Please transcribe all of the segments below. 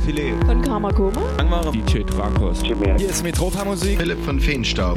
Filet von Karma Koma, Langware, DJ Trakos. Hier ist Metropa Musik, Philipp von Feenstaub,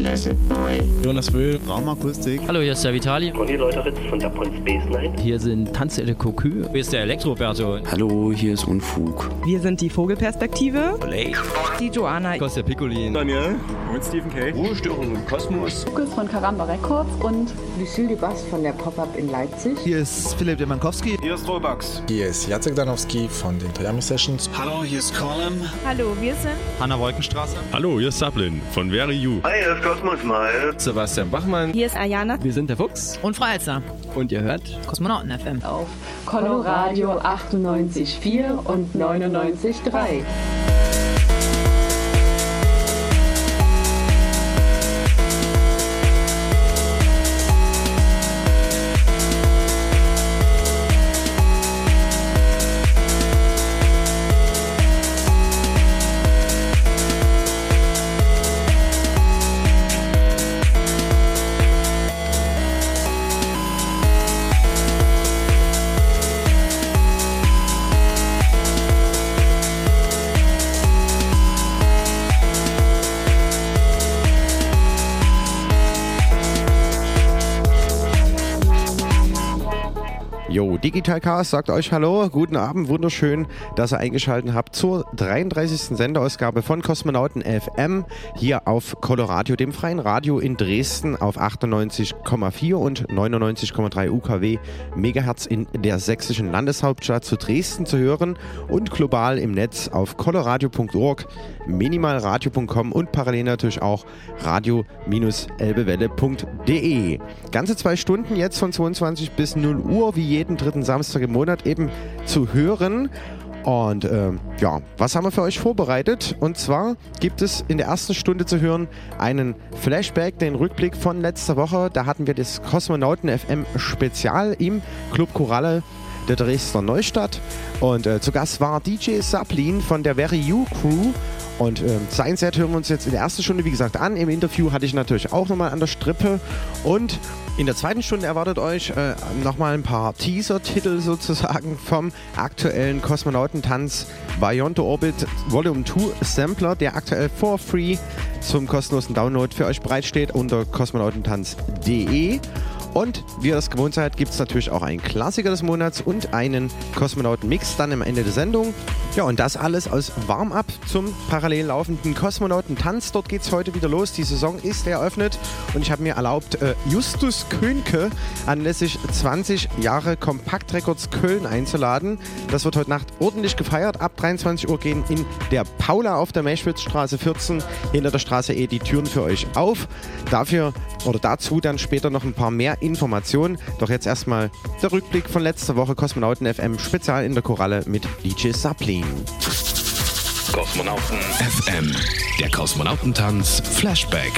Jonas Wöhl, Raumakustik. Hallo, hier ist der Vitali. Conny Leuteritz von der Pons Baseline. Hier sind Tanzelle Kokü. Hier ist der Elektroberto. Hallo, hier ist Unfug. Wir sind die Vogelperspektive. Olay. Die Joanna. Kostja Piccolin. Daniel und Stephen K. Ruhestörung im Kosmos. Lukas von Karamba Records und Lucille Bass von der Pop-Up in Leipzig. Hier ist Philipp Demankowski. Hier ist Robax. Hier ist Jacek Danowski von den Toyami Sessions. Hallo, hier ist Colin. Hallo, wir sind Hanna Wolkenstraße. Hallo, hier ist Sablin von Very You. Hi, hier ist Kosmos Mal. Sebastian Bachmann. Hier ist Ayana. Wir sind der Fuchs. Und Frau Elster. Und ihr hört Kosmonauten FM. Auf Coloradio 98,4 und 99,3. Jo, Digital Cast sagt euch Hallo, guten Abend, wunderschön, dass ihr eingeschaltet habt zur 33. Sendeausgabe von Kosmonauten FM hier auf Coloradio, dem freien Radio in Dresden auf 98,4 und 99,3 UKW Megahertz in der sächsischen Landeshauptstadt zu Dresden zu hören und global im Netz auf coloradio.org, minimalradio.com und parallel natürlich auch radio-elbewelle.de. Ganze zwei Stunden jetzt von 22 bis 0 Uhr, wie jeden dritten Samstag im Monat eben zu hören. Und ähm, ja, was haben wir für euch vorbereitet? Und zwar gibt es in der ersten Stunde zu hören einen Flashback, den Rückblick von letzter Woche. Da hatten wir das Kosmonauten FM Spezial im Club Koralle der Dresdner Neustadt. Und äh, zu Gast war DJ Saplin von der Very You Crew. Und ähm, sein Set hören wir uns jetzt in der ersten Stunde, wie gesagt, an. Im Interview hatte ich natürlich auch nochmal an der Strippe. Und in der zweiten Stunde erwartet euch äh, nochmal ein paar Teaser-Titel sozusagen vom aktuellen Kosmonautentanz Beyond Orbit Volume 2 Sampler, der aktuell for free zum kostenlosen Download für euch bereitsteht unter kosmonautentanz.de. Und wie ihr das gewohnt seid, gibt es natürlich auch einen Klassiker des Monats und einen Kosmonauten-Mix dann am Ende der Sendung. Ja, und das alles aus Warm-up zum parallel laufenden Kosmonautentanz. Dort geht es heute wieder los. Die Saison ist eröffnet und ich habe mir erlaubt, äh, Justus Könke anlässlich 20 Jahre Kompakt Records Köln einzuladen. Das wird heute Nacht ordentlich gefeiert. Ab 23 Uhr gehen in der Paula auf der Meschwitzstraße 14 hinter der Straße E die Türen für euch auf. Dafür oder dazu dann später noch ein paar mehr Informationen. Doch jetzt erstmal der Rückblick von letzter Woche Kosmonauten FM Spezial in der Koralle mit DJ Saplin. Kosmonauten FM, der Kosmonautentanz Flashback.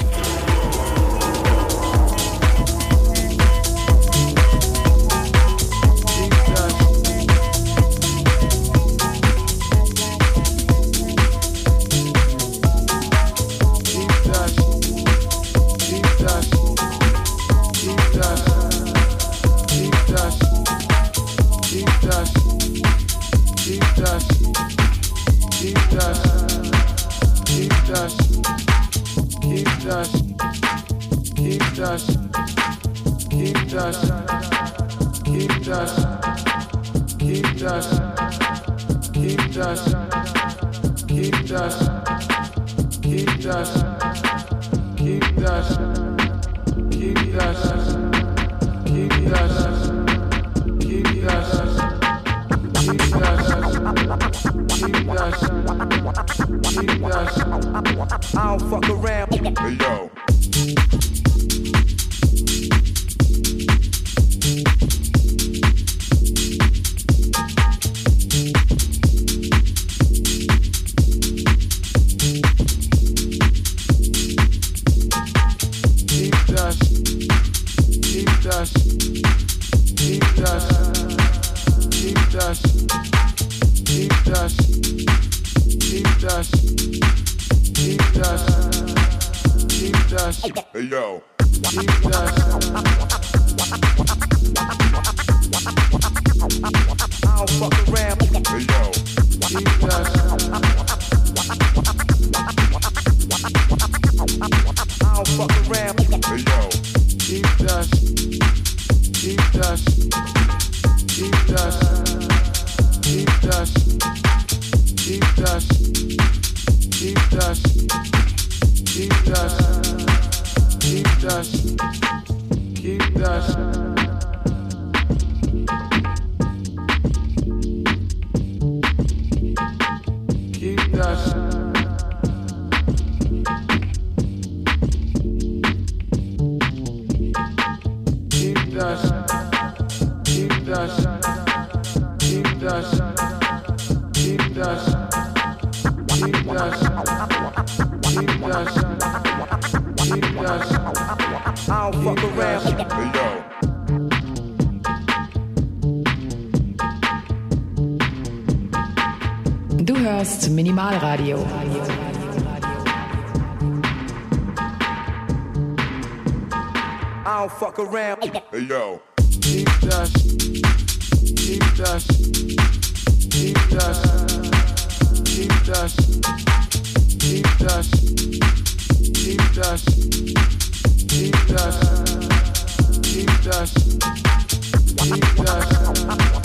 don't fuck around. Hey yo. Deep dust. Deep dust. Deep dust. Deep dust. Deep dust. Deep dust. Deep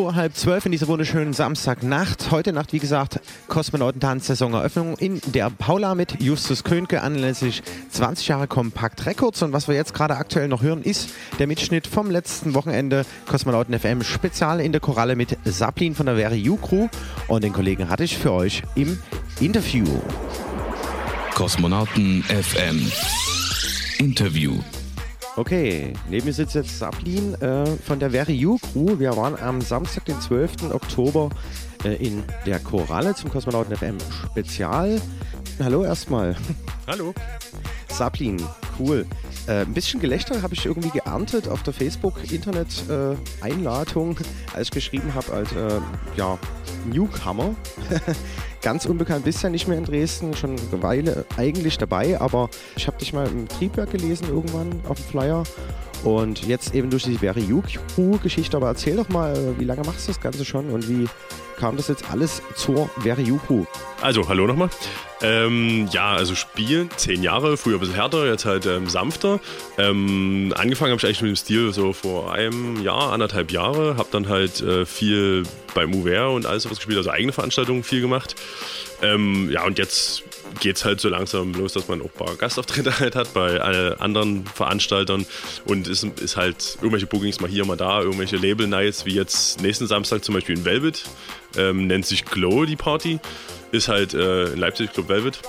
vor halb zwölf in dieser wunderschönen Samstagnacht. Heute Nacht, wie gesagt, Kosmonautentanz-Saisoneröffnung in der Paula mit Justus Könke anlässlich 20 Jahre Kompakt Records. Und was wir jetzt gerade aktuell noch hören, ist der Mitschnitt vom letzten Wochenende Kosmonauten FM Spezial in der Koralle mit Saplin von der Very U Crew. Und den Kollegen hatte ich für euch im Interview. Kosmonauten FM Interview. Okay, neben mir sitzt jetzt Sablin äh, von der Very U Crew. Wir waren am Samstag, den 12. Oktober äh, in der Koralle zum Kosmonauten FM Spezial. Hallo erstmal. Hallo. Sablin, cool. Äh, ein bisschen Gelächter habe ich irgendwie geerntet auf der Facebook-Internet-Einladung, als ich geschrieben habe als äh, ja, Newcomer. Ganz unbekannt bist ja nicht mehr in Dresden, schon eine Weile eigentlich dabei, aber ich habe dich mal im Triebwerk gelesen irgendwann auf dem Flyer und jetzt eben durch die Very Crew-Geschichte. Aber erzähl doch mal, wie lange machst du das Ganze schon und wie kam das jetzt alles zur Crew? Also, hallo nochmal. Ähm, ja, also spielen, zehn Jahre, früher ein bisschen härter, jetzt halt ähm, sanfter. Ähm, angefangen habe ich eigentlich mit dem Stil so vor einem Jahr, anderthalb Jahre. Habe dann halt äh, viel beim UWR und alles sowas gespielt, also eigene Veranstaltungen viel gemacht. Ähm, ja, und jetzt geht es halt so langsam los, dass man auch ein paar Gastauftritte halt hat bei äh, anderen Veranstaltern und ist, ist halt irgendwelche Bookings mal hier, mal da, irgendwelche Label-Nights, wie jetzt nächsten Samstag zum Beispiel in Velvet, ähm, nennt sich Glow die Party, ist halt äh, in Leipzig Club Velvet,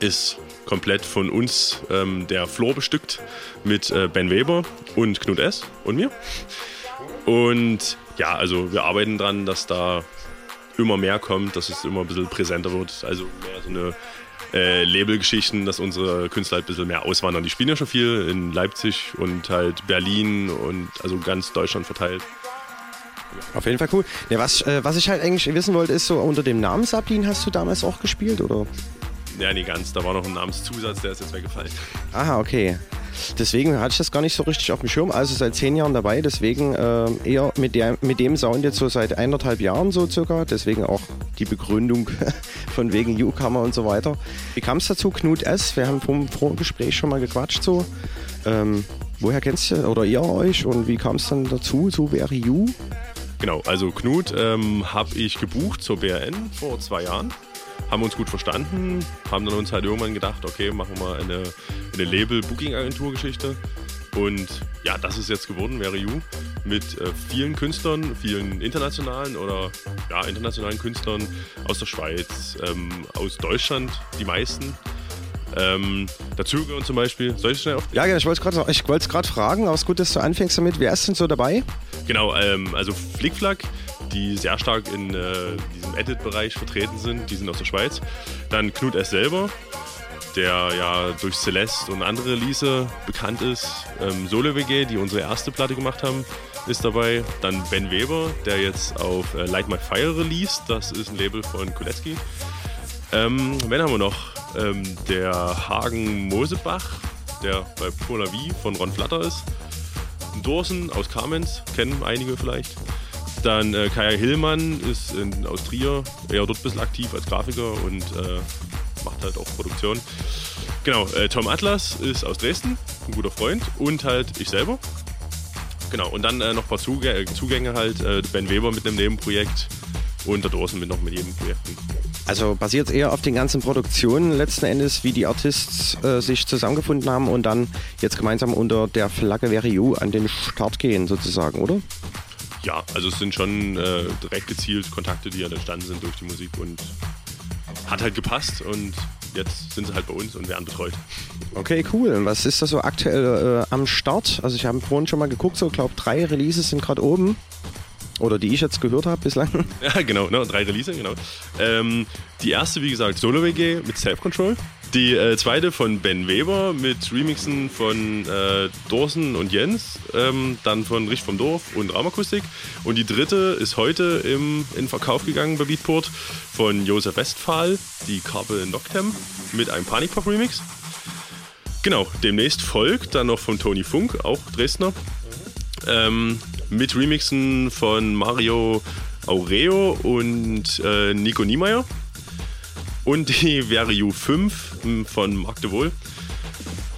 ist komplett von uns ähm, der Floor bestückt mit äh, Ben Weber und Knut S. und mir. Und ja, also wir arbeiten dran, dass da immer mehr kommt, dass es immer ein bisschen präsenter wird. Also mehr so eine äh, Labelgeschichten, dass unsere Künstler halt ein bisschen mehr auswandern. Die spielen ja schon viel in Leipzig und halt Berlin und also ganz Deutschland verteilt. Auf jeden Fall cool. Ja, was, äh, was ich halt eigentlich wissen wollte, ist so, unter dem Namen Sablin hast du damals auch gespielt, oder? Ja, nie ganz. Da war noch ein Namenszusatz, der ist jetzt weggefallen. Aha, okay. Deswegen hatte ich das gar nicht so richtig auf dem Schirm. Also seit zehn Jahren dabei, deswegen äh, eher mit, der, mit dem Sound jetzt so seit eineinhalb Jahren so circa. Deswegen auch die Begründung von wegen Newcomer und so weiter. Wie kam es dazu, Knut S? Wir haben vom Vorgespräch schon mal gequatscht so. Ähm, woher kennst du oder ihr euch und wie kam es dann dazu, so wäre You? Genau, also Knut ähm, habe ich gebucht zur BRN vor zwei Jahren haben uns gut verstanden, haben dann uns halt irgendwann gedacht, okay, machen wir eine, eine Label-Booking-Agentur-Geschichte. Und ja, das ist jetzt geworden, Very You, mit äh, vielen Künstlern, vielen internationalen oder ja, internationalen Künstlern aus der Schweiz, ähm, aus Deutschland, die meisten. Ähm, dazu gehören zum Beispiel, soll ich schnell auf? Ja, ich wollte es gerade fragen, aber es ist gut, dass du anfängst damit. Wer ist denn so dabei? Genau, ähm, also Flickflack, die sehr stark in äh, diesem Edit-Bereich vertreten sind, die sind aus der Schweiz. Dann Knut S. selber, der ja durch Celeste und andere Release bekannt ist. Ähm, Solo WG, die unsere erste Platte gemacht haben, ist dabei. Dann Ben Weber, der jetzt auf äh, Light My Fire released, das ist ein Label von Kulecki. Ähm, wen haben wir noch? Ähm, der Hagen Mosebach, der bei Polar V von Ron Flatter ist. Dorsen aus Kamenz, kennen einige vielleicht. Dann äh, Kaya Hillmann ist in, aus Trier, eher dort ein bisschen aktiv als Grafiker und äh, macht halt auch Produktion. Genau, äh, Tom Atlas ist aus Dresden, ein guter Freund und halt ich selber. Genau, und dann äh, noch ein paar Zugänge, Zugänge halt, äh, Ben Weber mit einem Nebenprojekt und der Dosen mit noch mit jedem Projekt. Also basiert es eher auf den ganzen Produktionen letzten Endes, wie die Artists äh, sich zusammengefunden haben und dann jetzt gemeinsam unter der Flagge Verio an den Start gehen sozusagen, oder? Ja, also es sind schon äh, direkt gezielt Kontakte, die ja entstanden sind durch die Musik und hat halt gepasst und jetzt sind sie halt bei uns und werden betreut. Okay, cool. Was ist da so aktuell äh, am Start? Also ich habe vorhin schon mal geguckt, so glaube drei Releases sind gerade oben. Oder die ich jetzt gehört habe bislang. Ja, genau, ne, drei Releases, genau. Ähm, die erste, wie gesagt, Solo WG mit Self Control. Die äh, zweite von Ben Weber mit Remixen von äh, Dorsen und Jens, ähm, dann von Richt vom Dorf und Raumakustik. Und die dritte ist heute im, in Verkauf gegangen bei Beatport von Josef Westphal, die Carpe Noctem mit einem Panikpop Remix. Genau, demnächst folgt dann noch von Tony Funk, auch Dresdner, ähm, mit Remixen von Mario Aureo und äh, Nico Niemeyer und die Verio 5 von Marc de Wohl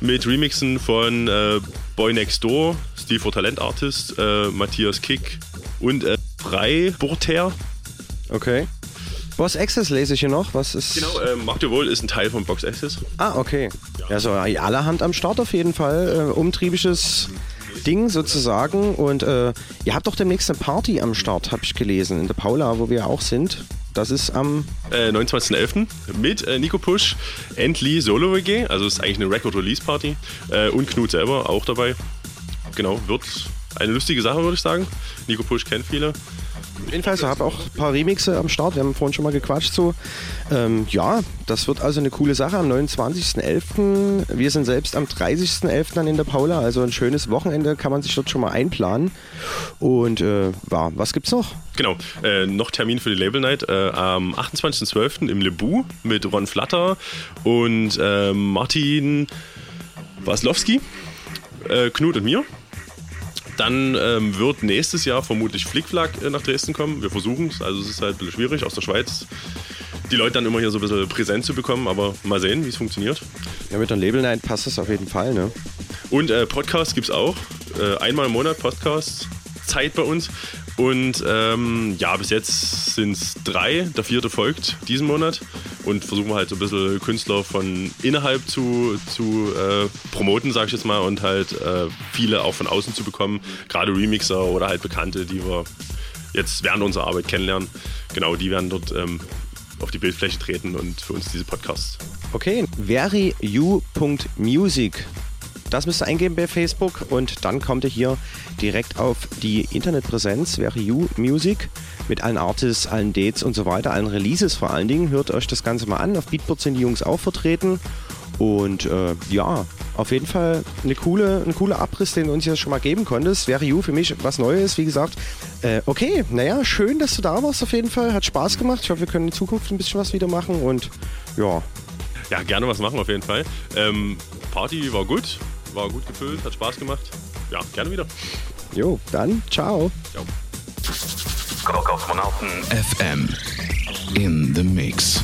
mit Remixen von äh, Boy Next Door, Steve for Talent Artist, äh, Matthias Kick und äh, Freiburter. Okay. Box Access lese ich hier noch. Was ist. Genau, äh, macht ihr wohl, ist ein Teil von Box Access. Ah, okay. Ja, so allerhand am Start auf jeden Fall. Äh, umtriebisches Ding sozusagen. Und äh, ihr habt doch demnächst eine Party am Start, habe ich gelesen, in der Paula, wo wir auch sind. Das ist am äh, 29.11. mit äh, Nico Push, Endly Solo WG, also ist eigentlich eine Record Release Party äh, und Knut selber auch dabei. Genau, wird eine lustige Sache, würde ich sagen. Nico Push kennt viele. Jedenfalls, ich habe auch ein paar Remixe am Start. Wir haben vorhin schon mal gequatscht. So. Ähm, ja, das wird also eine coole Sache am 29.11. Wir sind selbst am 30.11. dann in der Paula. Also ein schönes Wochenende kann man sich dort schon mal einplanen. Und äh, ja, was gibt's noch? Genau, äh, noch Termin für die Label Night äh, am 28.12. im Lebu mit Ron Flatter und äh, Martin Waslowski, äh, Knut und mir. Dann ähm, wird nächstes Jahr vermutlich Flickflack äh, nach Dresden kommen. Wir versuchen es, also es ist halt ein bisschen schwierig aus der Schweiz. Die Leute dann immer hier so ein bisschen präsent zu bekommen, aber mal sehen, wie es funktioniert. Ja, mit der Label Night passt das auf jeden Fall, ne? Und äh, Podcast gibt es auch. Äh, einmal im Monat Podcast. Zeit bei uns. Und ähm, ja, bis jetzt sind es drei. Der vierte folgt diesen Monat. Und versuchen wir halt so ein bisschen Künstler von innerhalb zu, zu äh, promoten, sag ich jetzt mal, und halt äh, viele auch von außen zu bekommen. Gerade Remixer oder halt Bekannte, die wir jetzt während unserer Arbeit kennenlernen. Genau, die werden dort ähm, auf die Bildfläche treten und für uns diese Podcasts. Okay, veryu.music das müsst ihr eingeben bei Facebook und dann kommt ihr hier direkt auf die Internetpräsenz, wäre You Music, mit allen Artists, allen Dates und so weiter, allen Releases vor allen Dingen. Hört euch das Ganze mal an. Auf Beatport sind die Jungs auch vertreten. Und äh, ja, auf jeden Fall eine coole, ein cooler Abriss, den du uns ja schon mal geben konntest. Wäre You für mich was Neues, wie gesagt. Äh, okay, naja, schön, dass du da warst auf jeden Fall. Hat Spaß gemacht. Ich hoffe, wir können in Zukunft ein bisschen was wieder machen und ja. Ja, gerne was machen auf jeden Fall. Ähm, Party war gut, war gut gefüllt, hat Spaß gemacht. Ja, gerne wieder. Jo, dann ciao. Ciao. Kosmonauten FM in the Mix.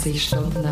24 Stunden am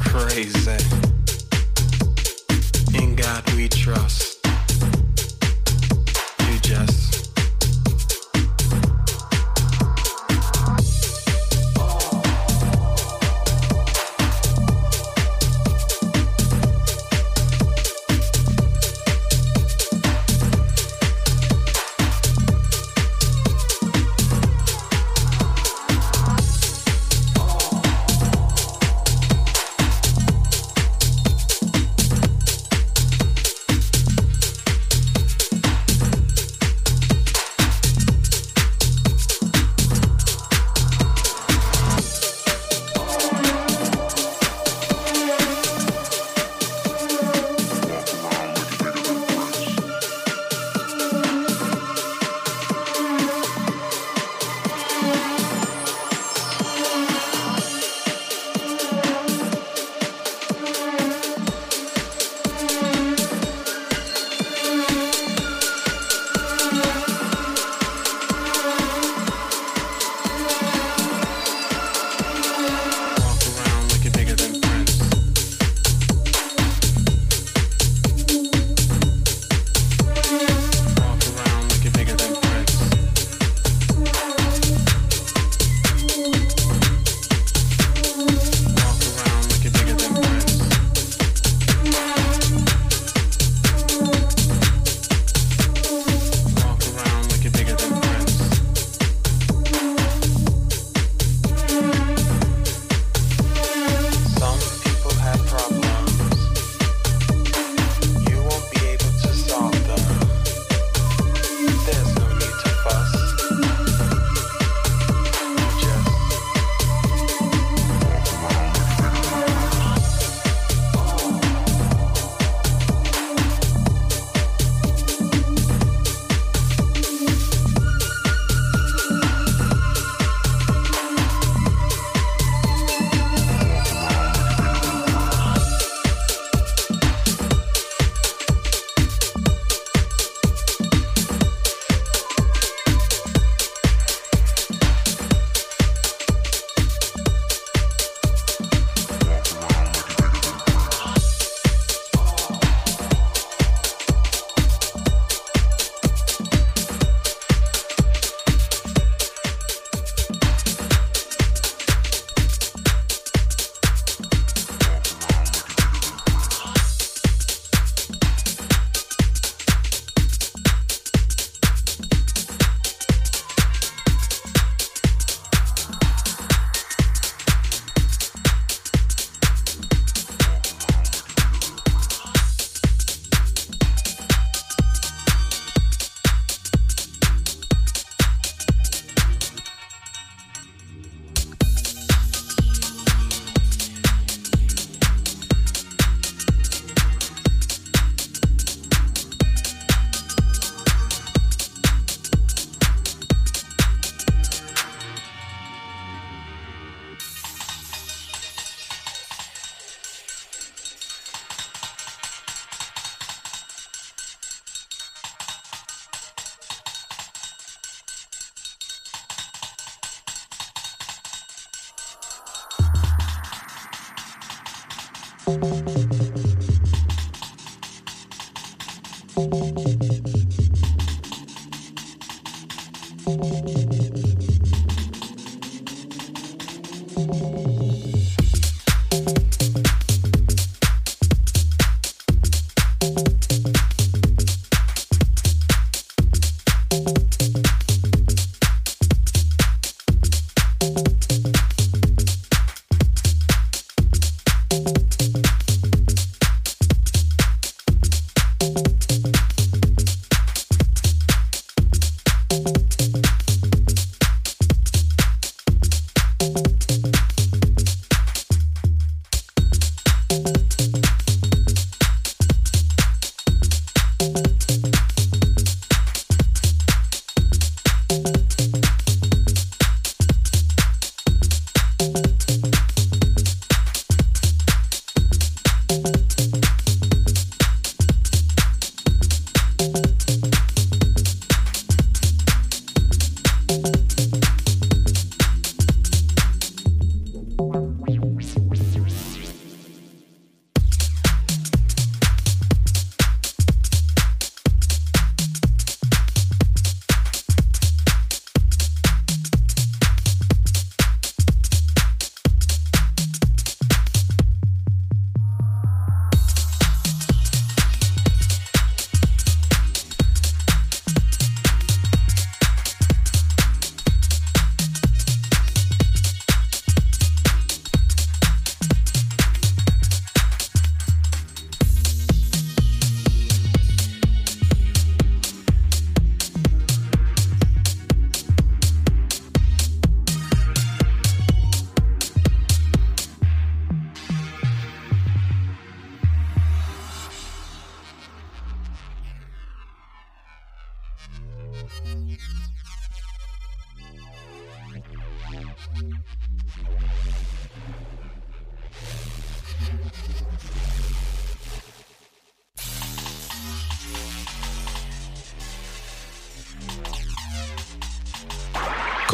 crazy. In God we trust.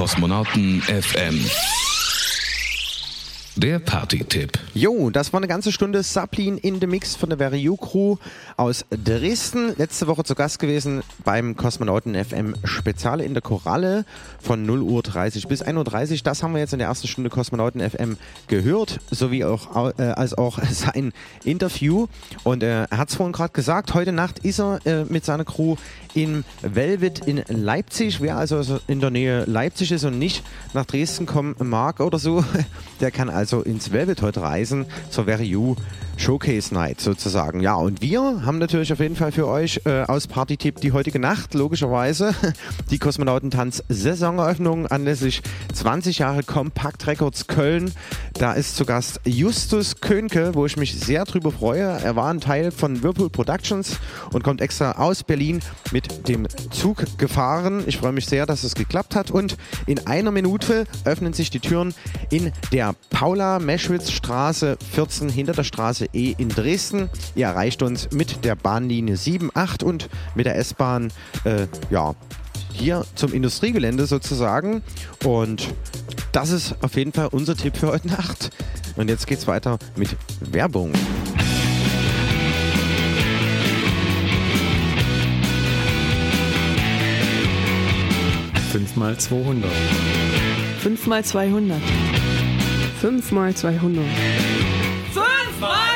Kosmonauten FM. Der Party-Tipp. Jo, das war eine ganze Stunde Saplin in the Mix von der Verio Crew aus Dresden. Letzte Woche zu Gast gewesen beim Kosmonauten FM Spezial in der Koralle von 0 Uhr 30 bis 1 Uhr 30. Das haben wir jetzt in der ersten Stunde Kosmonauten FM gehört, sowie auch äh, als auch sein Interview. Und äh, er hat es vorhin gerade gesagt, heute Nacht ist er äh, mit seiner Crew in Velvet in Leipzig. Wer also in der Nähe Leipzig ist und nicht nach Dresden kommen mag oder so, der kann also ins Velvet heute reisen zur Very You Showcase Night sozusagen. Ja, und wir haben natürlich auf jeden Fall für euch äh, aus Party-Tipp die heutige Nacht, logischerweise, die Kosmonautentanz-Saisoneröffnung anlässlich 20 Jahre Compact Records Köln. Da ist zu Gast Justus Könke, wo ich mich sehr drüber freue. Er war ein Teil von Whirlpool Productions und kommt extra aus Berlin mit dem Zug gefahren. Ich freue mich sehr, dass es geklappt hat. Und in einer Minute öffnen sich die Türen in der Paula-Meschwitz-Straße 14 hinter der Straße E in Dresden. Ihr erreicht uns mit der Bahnlinie 7, 8 und mit der S-Bahn, äh, ja, hier zum Industriegelände sozusagen. Und das ist auf jeden Fall unser Tipp für heute Nacht. Und jetzt geht's weiter mit Werbung. Fünfmal 200. Fünfmal 200. Fünfmal 200. Fünfmal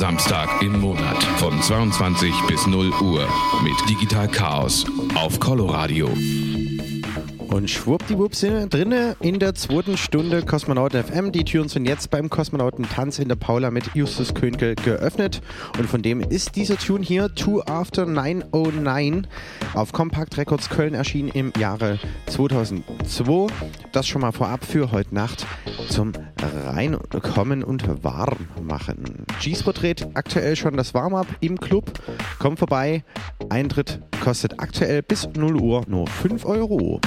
Samstag im Monat von 22 bis 0 Uhr mit Digital Chaos auf Coloradio. Und schwuppdiwupp sind wir drinne in der zweiten Stunde Kosmonauten FM. Die Türen sind jetzt beim Kosmonautentanz in der Paula mit Justus Könkel geöffnet. Und von dem ist dieser Tune hier, Two After 909, auf Compact Records Köln erschienen im Jahre 2002. Das schon mal vorab für heute Nacht zum Reinkommen und Warmmachen. G-Spot dreht aktuell schon das Warm-Up im Club. Kommt vorbei. Eintritt kostet aktuell bis 0 Uhr nur 5 Euro.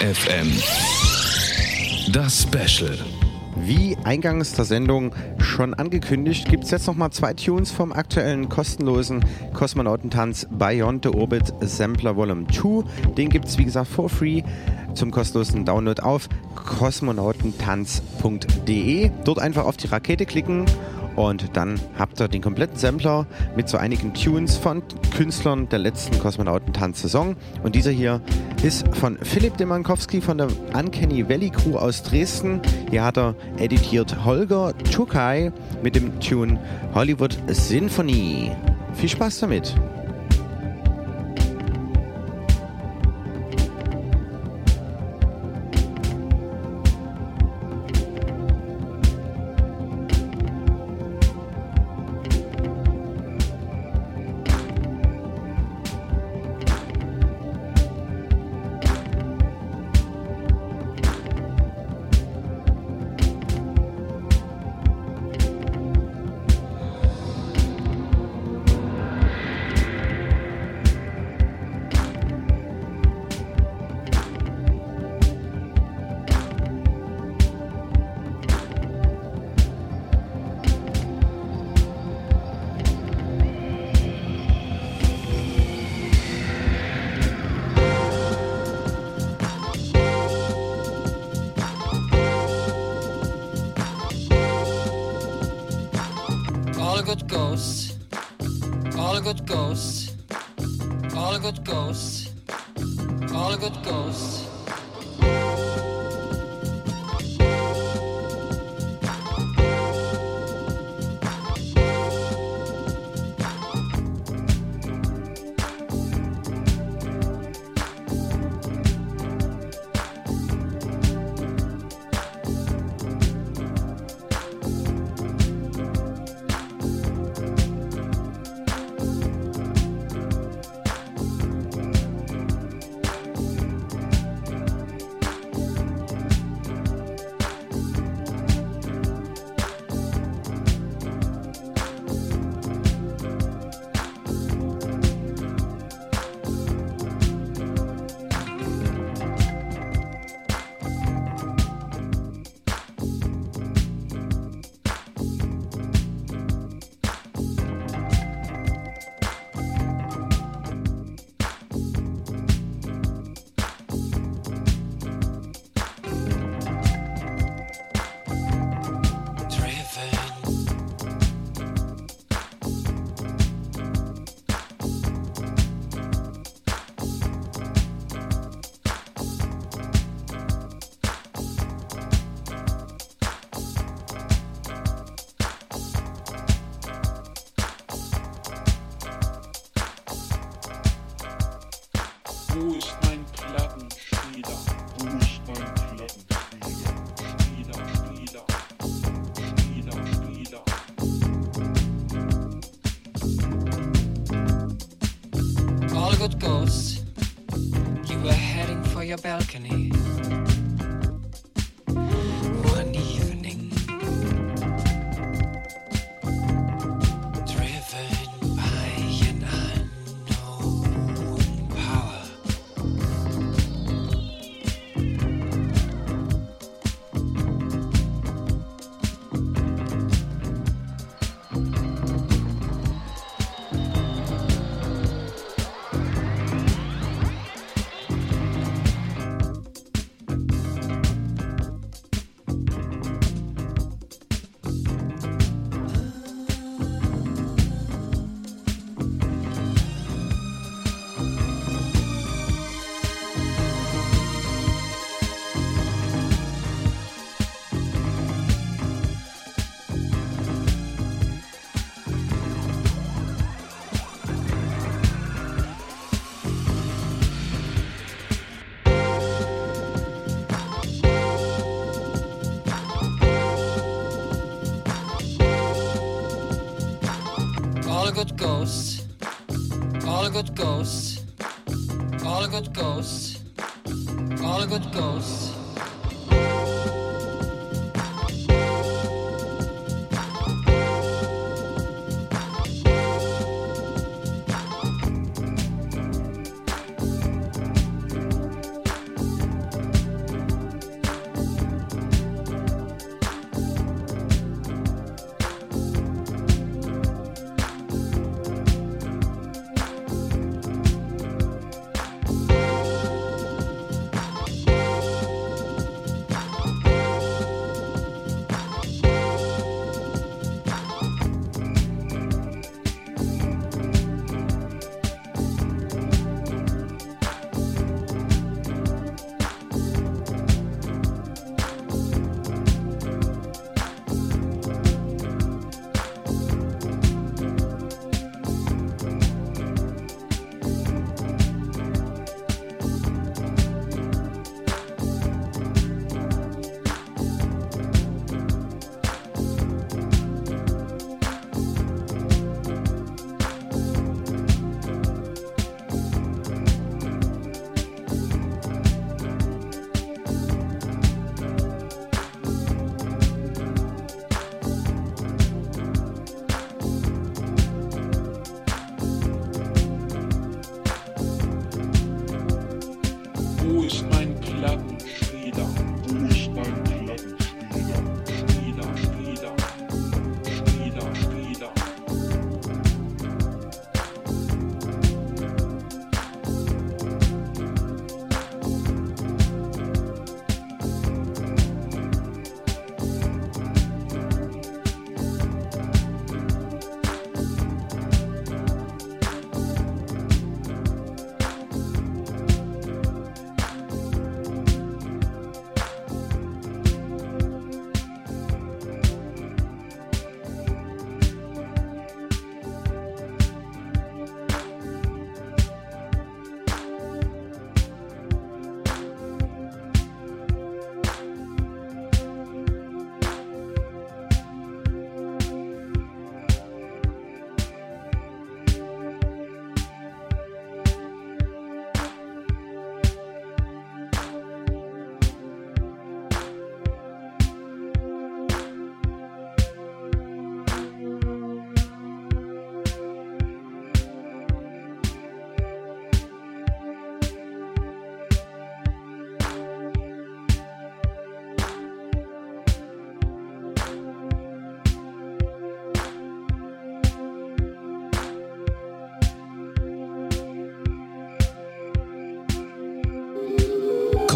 FM. Das Special. Wie eingangs der Sendung schon angekündigt, gibt es jetzt nochmal zwei Tunes vom aktuellen kostenlosen Kosmonautentanz Beyond the Orbit Sampler Volume 2. Den gibt es wie gesagt for free zum kostenlosen Download auf kosmonautentanz.de. Dort einfach auf die Rakete klicken und dann habt ihr den kompletten Sampler mit so einigen Tunes von Künstlern der letzten Kosmonautentanz-Saison. Und dieser hier ist von Philipp Demankowski von der Uncanny Valley Crew aus Dresden. Hier hat er editiert Holger Chukai mit dem Tune Hollywood Symphony. Viel Spaß damit! Good ghosts. All good ghosts. All good ghosts. house.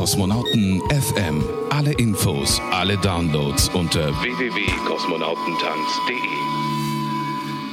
Kosmonauten FM. Alle Infos, alle Downloads unter www.kosmonautentanz.de.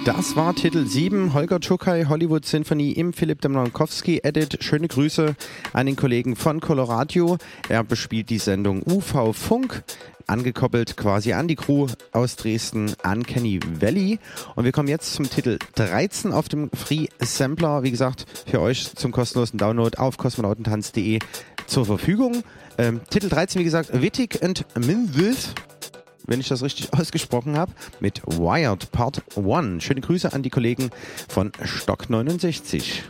Das war Titel 7, Holger Czukay, Hollywood Symphony im Philipp Demlankowski Edit. Schöne Grüße an den Kollegen von Coloradio. Er bespielt die Sendung UV Funk, angekoppelt quasi an die Crew aus Dresden, Uncanny Valley. Und wir kommen jetzt zum Titel 13 auf dem Free Sampler. Wie gesagt, für euch zum kostenlosen Download auf kosmonautentanz.de zur Verfügung. Ähm, Titel 13, wie gesagt, Wittig and Minwith wenn ich das richtig ausgesprochen habe, mit Wired Part 1. Schöne Grüße an die Kollegen von Stock 69.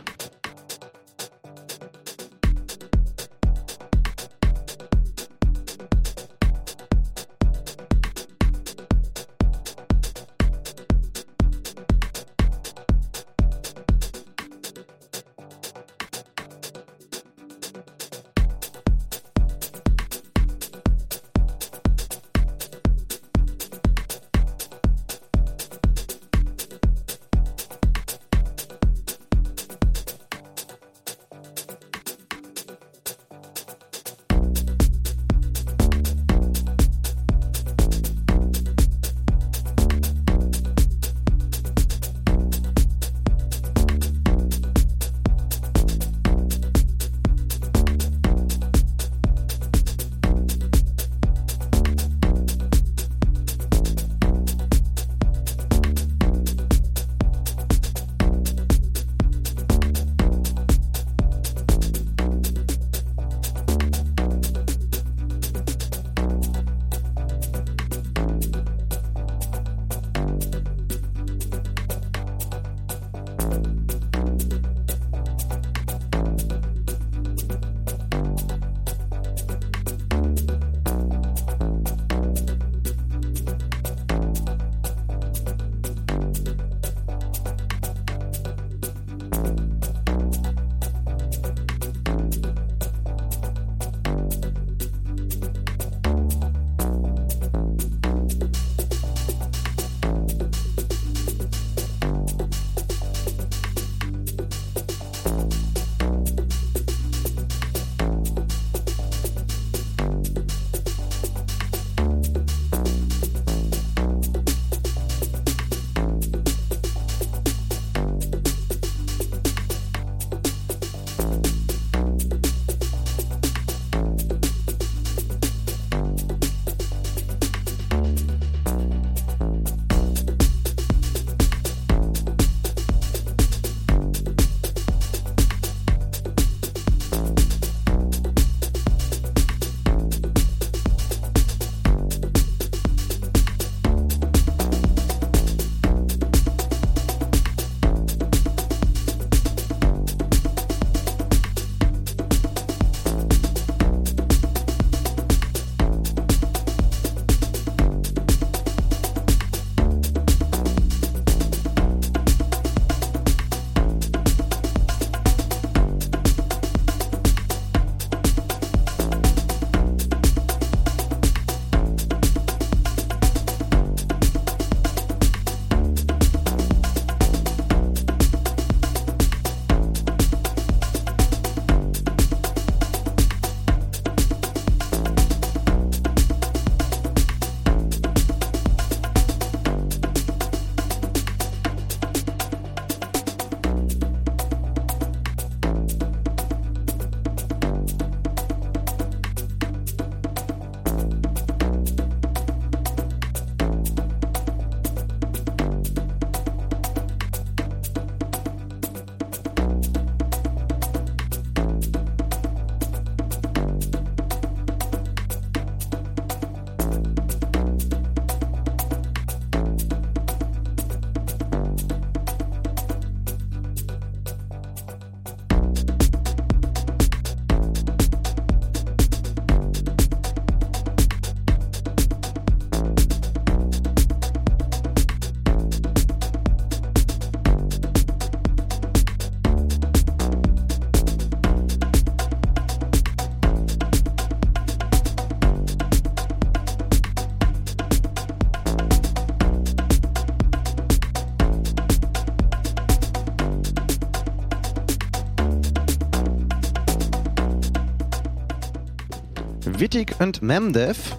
Wittig und Memdev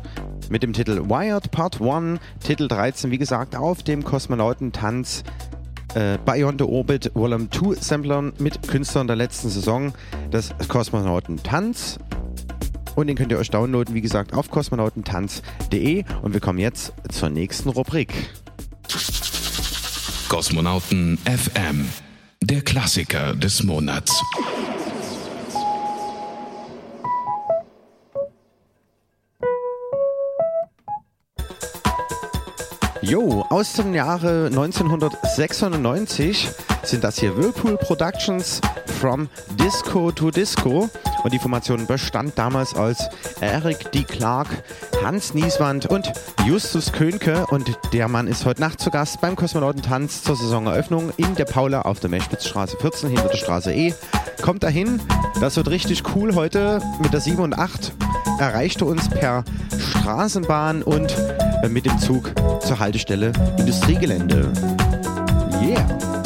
mit dem Titel Wired Part 1, Titel 13, wie gesagt, auf dem Kosmonautentanz äh, Beyond the Orbit Volume 2 Samplern mit Künstlern der letzten Saison des Kosmonautentanz. Und den könnt ihr euch downloaden, wie gesagt, auf kosmonautentanz.de. Und wir kommen jetzt zur nächsten Rubrik. Kosmonauten FM, der Klassiker des Monats. Jo, aus dem Jahre 1996 sind das hier Whirlpool Productions From Disco to Disco. Und die Formation bestand damals aus Eric D. Clark, Hans Nieswand und Justus Könke. Und der Mann ist heute Nacht zu Gast beim Kosmonautentanz zur Saisoneröffnung in der Paula auf der Meschwitzstraße 14 hinter der Straße E. Kommt dahin, das wird richtig cool heute mit der 7 und 8 erreichte uns per Straßenbahn und mit dem Zug zur Haltestelle Industriegelände. Yeah!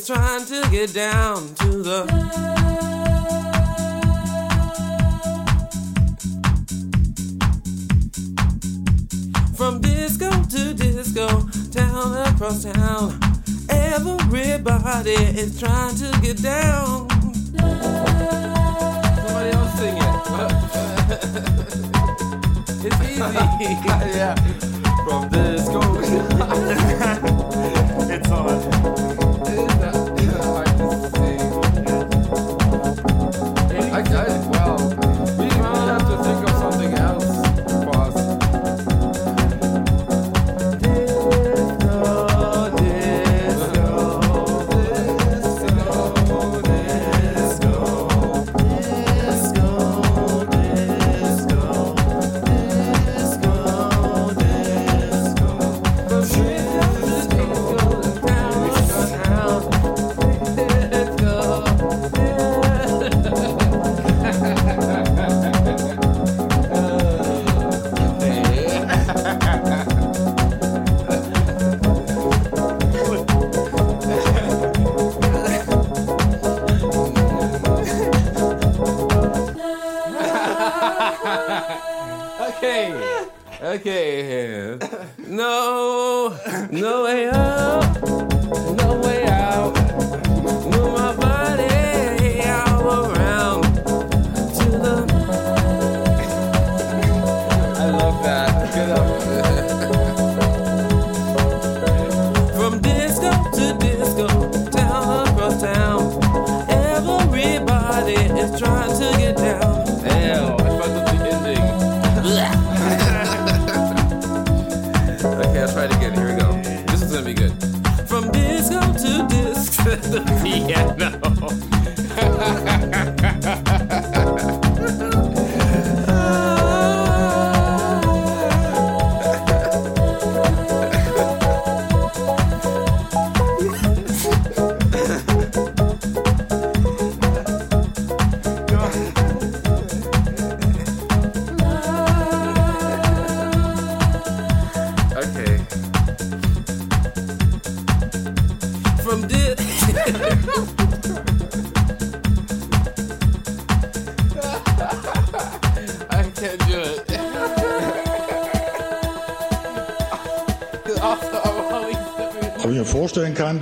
It's trying to get down to the. From disco to disco, town across town, everybody is trying.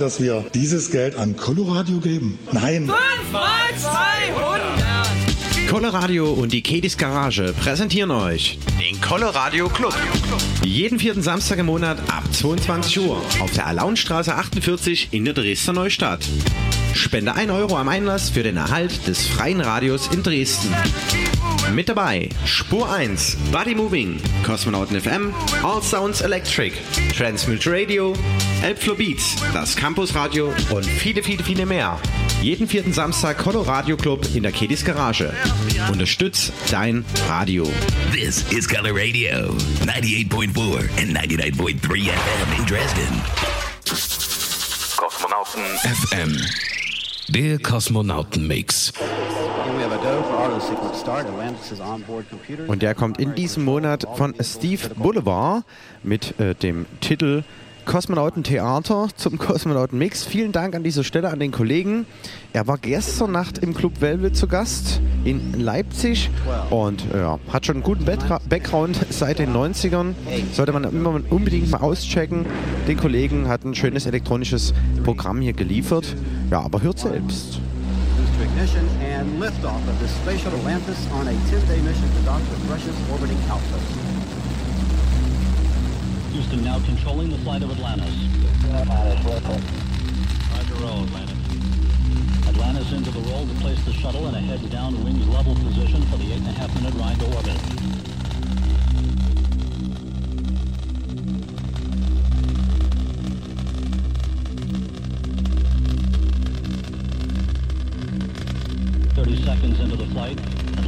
Dass wir dieses Geld an Coloradio geben? Nein. mal 200! Coloradio und die Kedis Garage präsentieren euch den Coloradio Club. Jeden vierten Samstag im Monat ab 22 Uhr auf der Alaunstraße 48 in der Dresdner Neustadt. Spende 1 Euro am Einlass für den Erhalt des freien Radios in Dresden. Mit dabei Spur 1, Body Moving, Kosmonauten FM, All Sounds Electric, Transmute Radio, Elbflow Beats, das Campus Radio und viele, viele, viele mehr. Jeden vierten Samstag Coloradio Club in der Kedis Garage. Unterstütz dein Radio. This is Color Radio, 98.4 and 99.3 FM in Dresden. Kosmonauten FM. Der Kosmonauten-Mix. Und der kommt in diesem Monat von Steve Boulevard mit äh, dem Titel Kosmonautentheater zum Kosmonautenmix. Vielen Dank an dieser Stelle an den Kollegen. Er war gestern Nacht im Club Velvet zu Gast in Leipzig und ja, hat schon einen guten Backgra- Background seit den 90ern. Sollte man immer unbedingt mal auschecken. Den Kollegen hat ein schönes elektronisches Programm hier geliefert. Ja, aber hört selbst. ignition and liftoff of the Space Atlantis on a 10-day mission to Russia's orbiting outpost. Houston now controlling the flight of Atlantis. Roger roll, Atlantis. Atlantis into the roll to place the shuttle in a heads-down, wings level position for the eight and a half minute ride to orbit. Thirty seconds into the flight,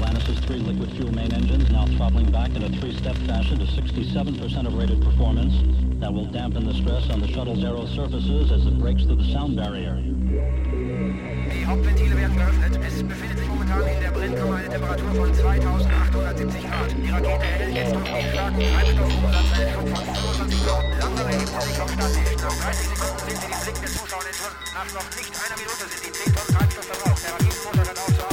Atlantis' three liquid fuel main engines now throttling back in a three-step fashion to 67% of rated performance. That will dampen the stress on the shuttle's aero surfaces as it breaks through the sound barrier. Die Hauptventile werden geöffnet. Es befindet sich momentan in der Brennkammer eine Temperatur von 2870 Grad. Die Rakete erhält jetzt durch starken Treibstoffumsatz von 25 Knoten. Langsam erhebt sie sich. Nach 30 Sekunden sind sie die Blick Zuschauers entschwunden. Nach noch nicht einer Minute sind die 10 Tonnen Treibstoff verbraucht. Der Raketenmotor auf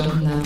особенно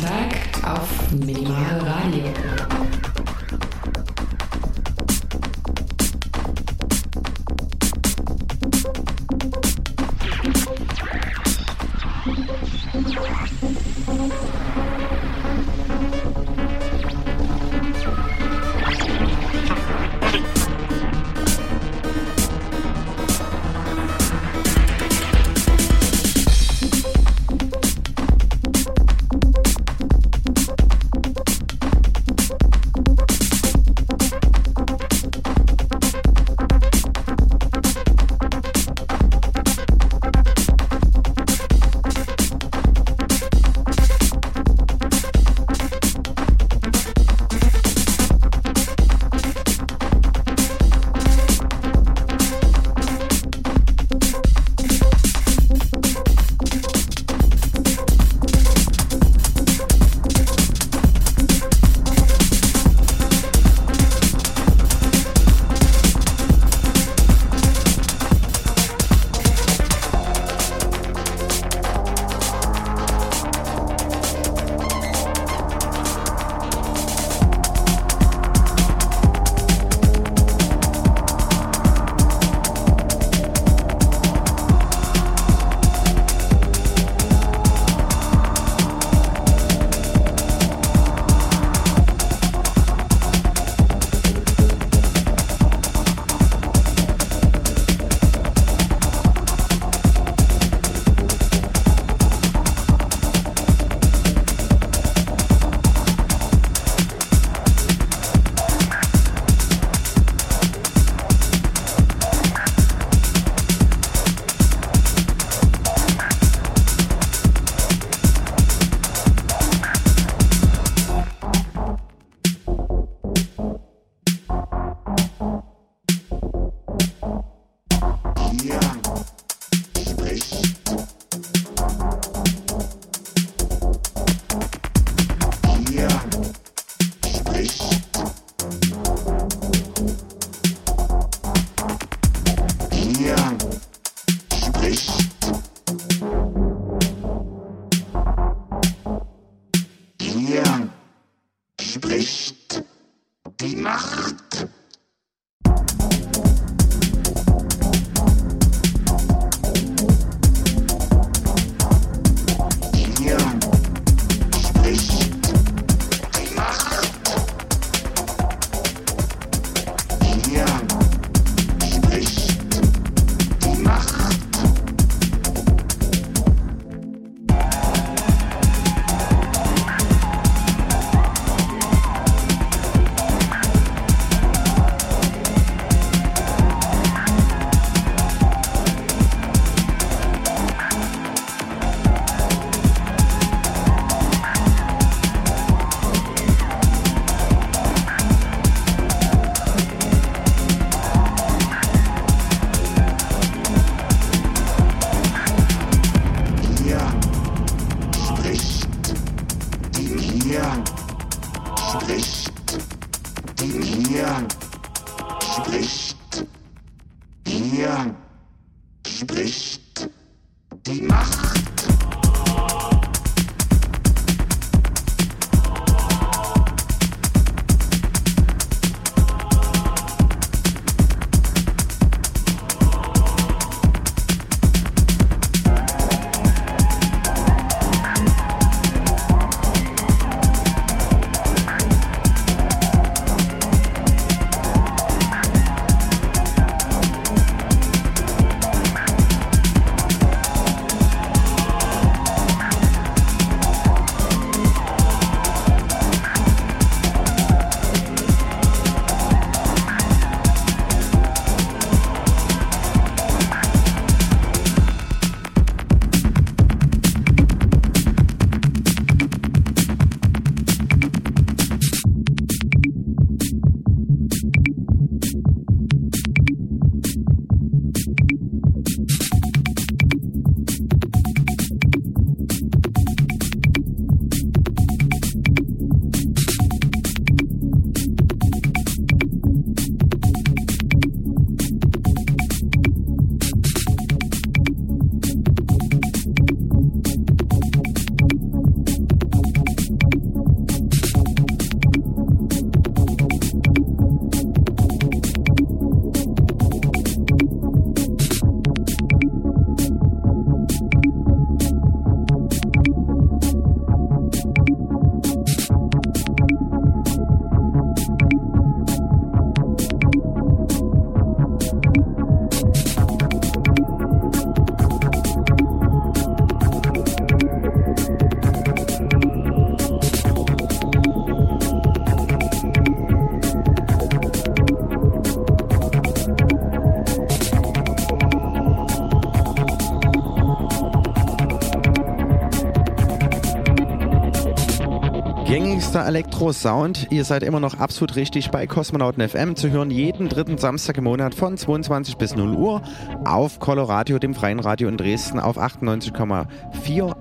Gängigster Elektro-Sound. Ihr seid immer noch absolut richtig bei Kosmonauten FM zu hören. Jeden dritten Samstag im Monat von 22 bis 0 Uhr auf Coloradio, dem freien Radio in Dresden auf 98,4,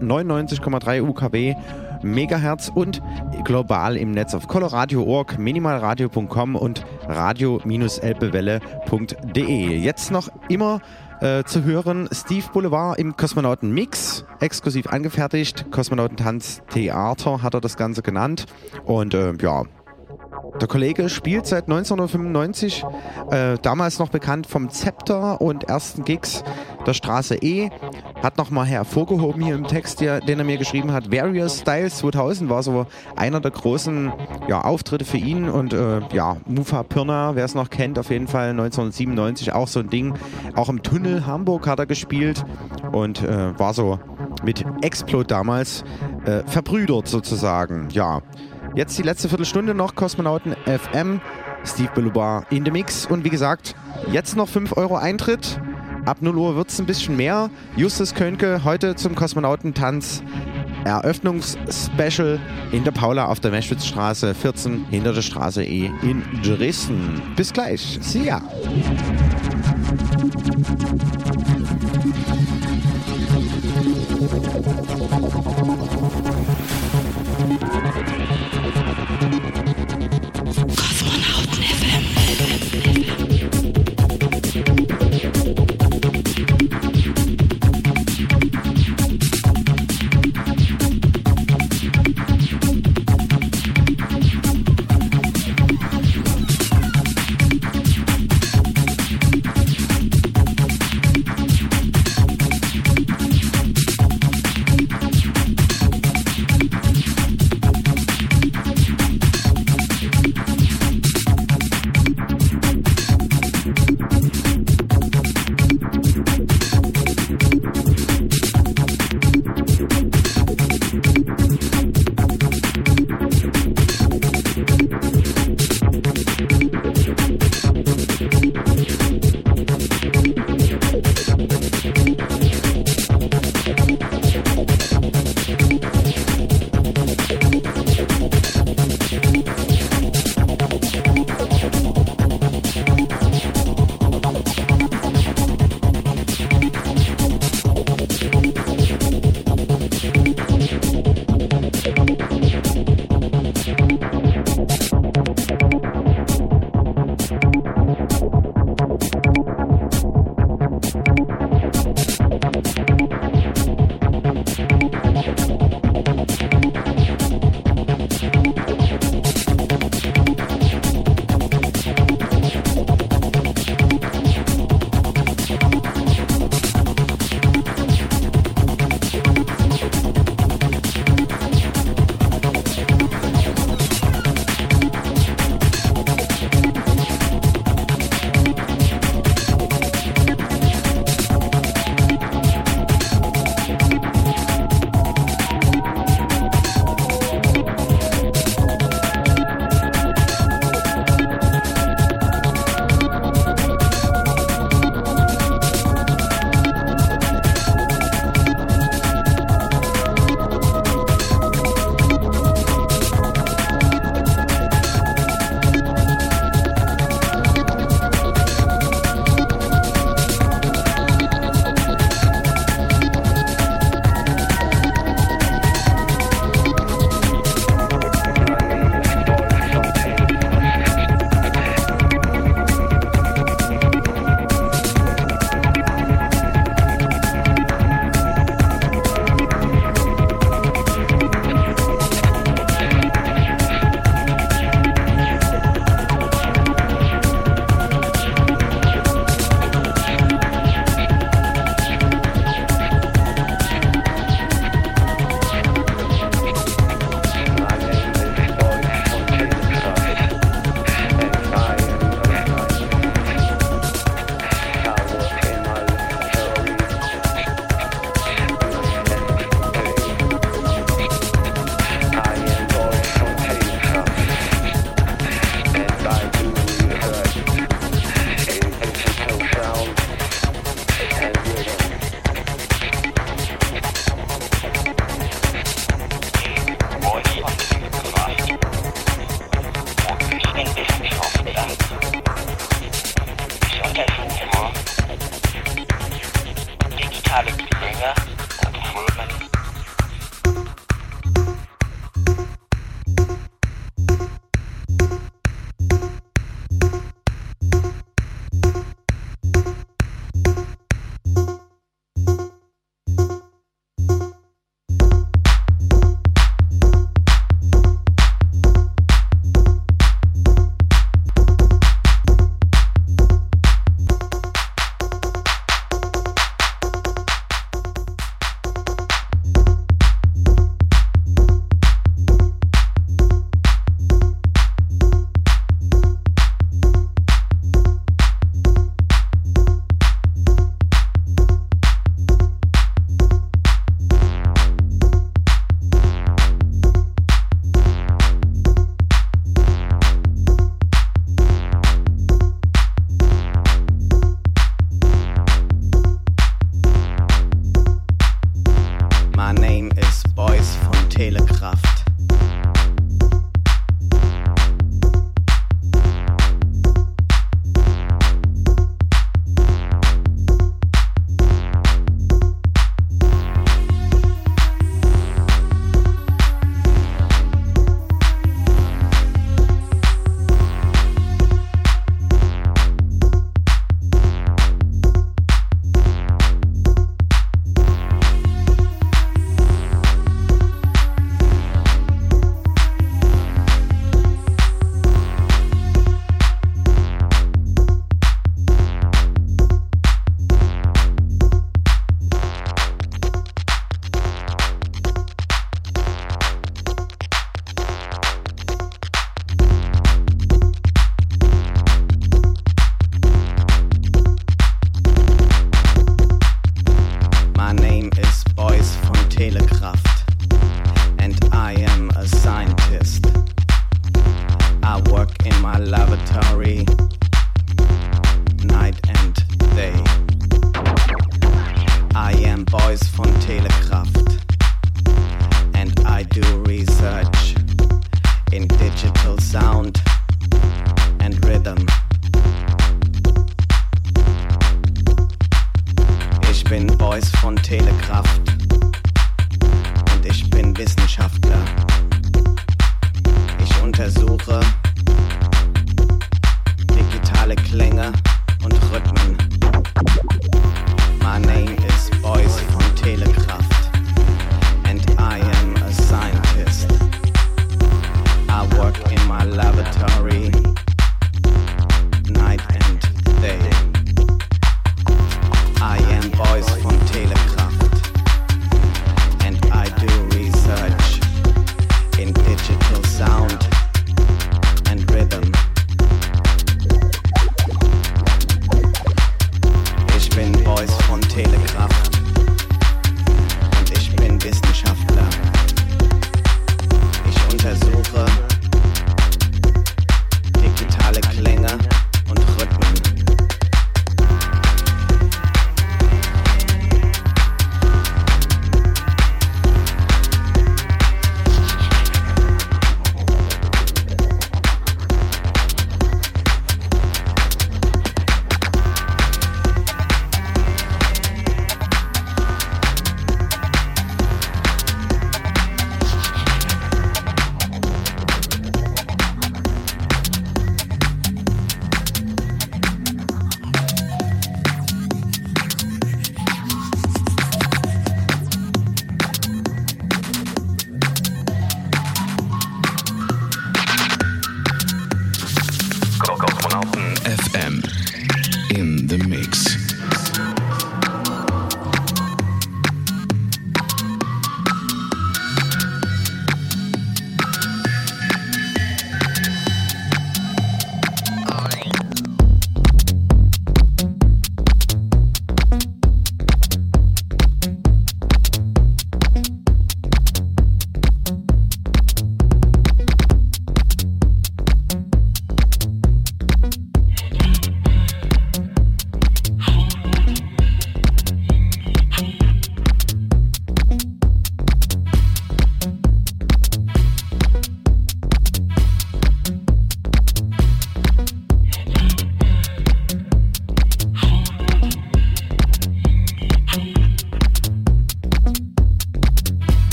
99,3 UKW. Megahertz und global im Netz auf coloradio.org, minimalradio.com und radio-elbewelle.de. Jetzt noch immer äh, zu hören Steve Boulevard im Kosmonauten Mix, exklusiv angefertigt. Kosmonautentanz Theater hat er das Ganze genannt. Und äh, ja, der Kollege spielt seit 1995, äh, damals noch bekannt vom Zepter und ersten Gigs der Straße E. Hat nochmal hervorgehoben hier im Text, den er mir geschrieben hat. Various Styles 2000 war so einer der großen ja, Auftritte für ihn. Und äh, ja, Mufa Pirna, wer es noch kennt, auf jeden Fall 1997 auch so ein Ding. Auch im Tunnel Hamburg hat er gespielt und äh, war so mit Explode damals äh, verbrüdert sozusagen. Ja. Jetzt die letzte Viertelstunde noch Kosmonauten FM, Steve Belubar in the Mix. Und wie gesagt, jetzt noch 5 Euro Eintritt. Ab 0 Uhr wird es ein bisschen mehr. Justus Könke heute zum Kosmonautentanz. Eröffnungsspecial in der Paula auf der Meschwitzstraße 14 hinter der Straße E in Dresden. Bis gleich. See ya.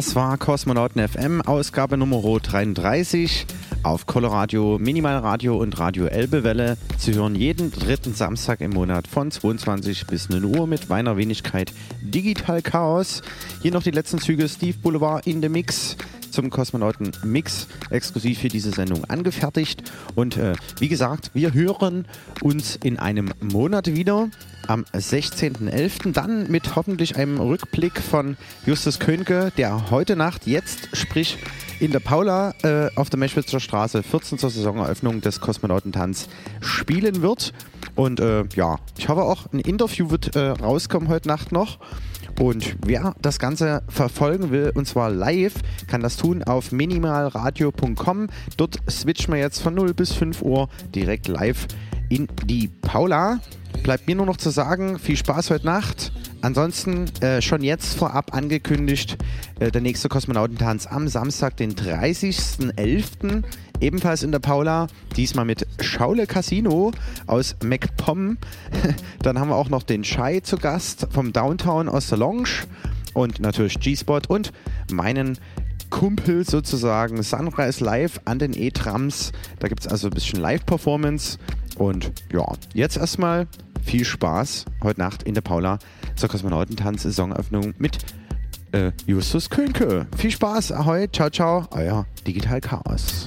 Das war Kosmonauten FM, Ausgabe Nummer 33 auf Coloradio, Minimalradio und Radio Elbewelle. zu hören jeden dritten Samstag im Monat von 22 bis 0 Uhr mit meiner Wenigkeit Digital Chaos. Hier noch die letzten Züge Steve Boulevard in the Mix zum Kosmonauten Mix exklusiv für diese Sendung angefertigt. Und äh, wie gesagt, wir hören uns in einem Monat wieder am 16.11. Dann mit hoffentlich einem Rückblick von Justus Könke, der heute Nacht jetzt, sprich in der Paula äh, auf der Meschwitzer Straße 14 zur Saisoneröffnung des Kosmonautentanz spielen wird. Und äh, ja, ich hoffe auch, ein Interview wird äh, rauskommen heute Nacht noch. Und wer das Ganze verfolgen will, und zwar live, kann das tun auf minimalradio.com. Dort switchen wir jetzt von 0 bis 5 Uhr direkt live in die Paula. Bleibt mir nur noch zu sagen, viel Spaß heute Nacht. Ansonsten äh, schon jetzt vorab angekündigt, äh, der nächste Kosmonautentanz am Samstag, den 30.11. Ebenfalls in der Paula, diesmal mit Schaule Casino aus MacPom. Dann haben wir auch noch den Shai zu Gast vom Downtown aus der Lounge und natürlich G-Spot und meinen Kumpel sozusagen Sunrise Live an den E-Trams. Da gibt es also ein bisschen Live-Performance. Und ja, jetzt erstmal viel Spaß heute Nacht in der Paula zur Kosmonautentanz-Saisonöffnung mit äh, Justus Könke. Viel Spaß, ahoi, ciao, ciao, euer Digital Chaos.